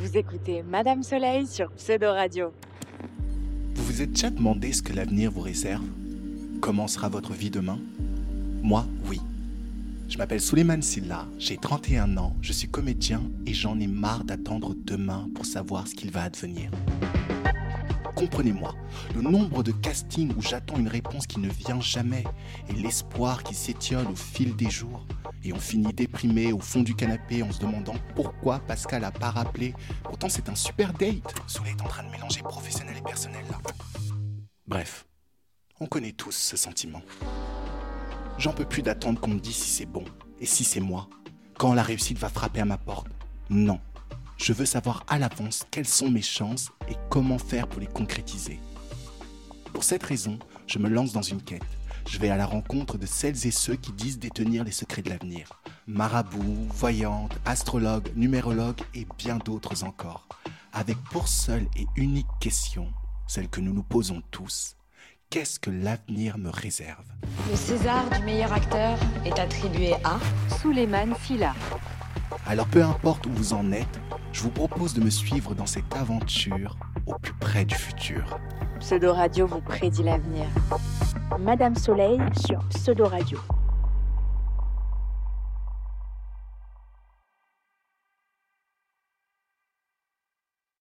Vous écoutez Madame Soleil sur Pseudo Radio. Vous vous êtes déjà demandé ce que l'avenir vous réserve? Comment sera votre vie demain? Moi, oui. Je m'appelle Suleiman Silla, j'ai 31 ans, je suis comédien et j'en ai marre d'attendre demain pour savoir ce qu'il va advenir. Comprenez-moi, le nombre de castings où j'attends une réponse qui ne vient jamais et l'espoir qui s'étiole au fil des jours et on finit déprimé au fond du canapé en se demandant pourquoi Pascal a pas rappelé. Pourtant c'est un super date. Soleil est en train de mélanger professionnel et personnel là. Bref, on connaît tous ce sentiment. J'en peux plus d'attendre qu'on me dise si c'est bon et si c'est moi. Quand la réussite va frapper à ma porte. Non, je veux savoir à l'avance quelles sont mes chances et comment faire pour les concrétiser. Pour cette raison, je me lance dans une quête. Je vais à la rencontre de celles et ceux qui disent détenir les secrets de l'avenir. Marabouts, voyantes, astrologues, numérologues et bien d'autres encore. Avec pour seule et unique question, celle que nous nous posons tous, qu'est-ce que l'avenir me réserve? Le César du meilleur acteur est attribué à Suleiman Silla. Alors peu importe où vous en êtes, je vous propose de me suivre dans cette aventure au plus près du futur. Pseudo Radio vous prédit l'avenir. Madame Soleil sur Pseudo Radio.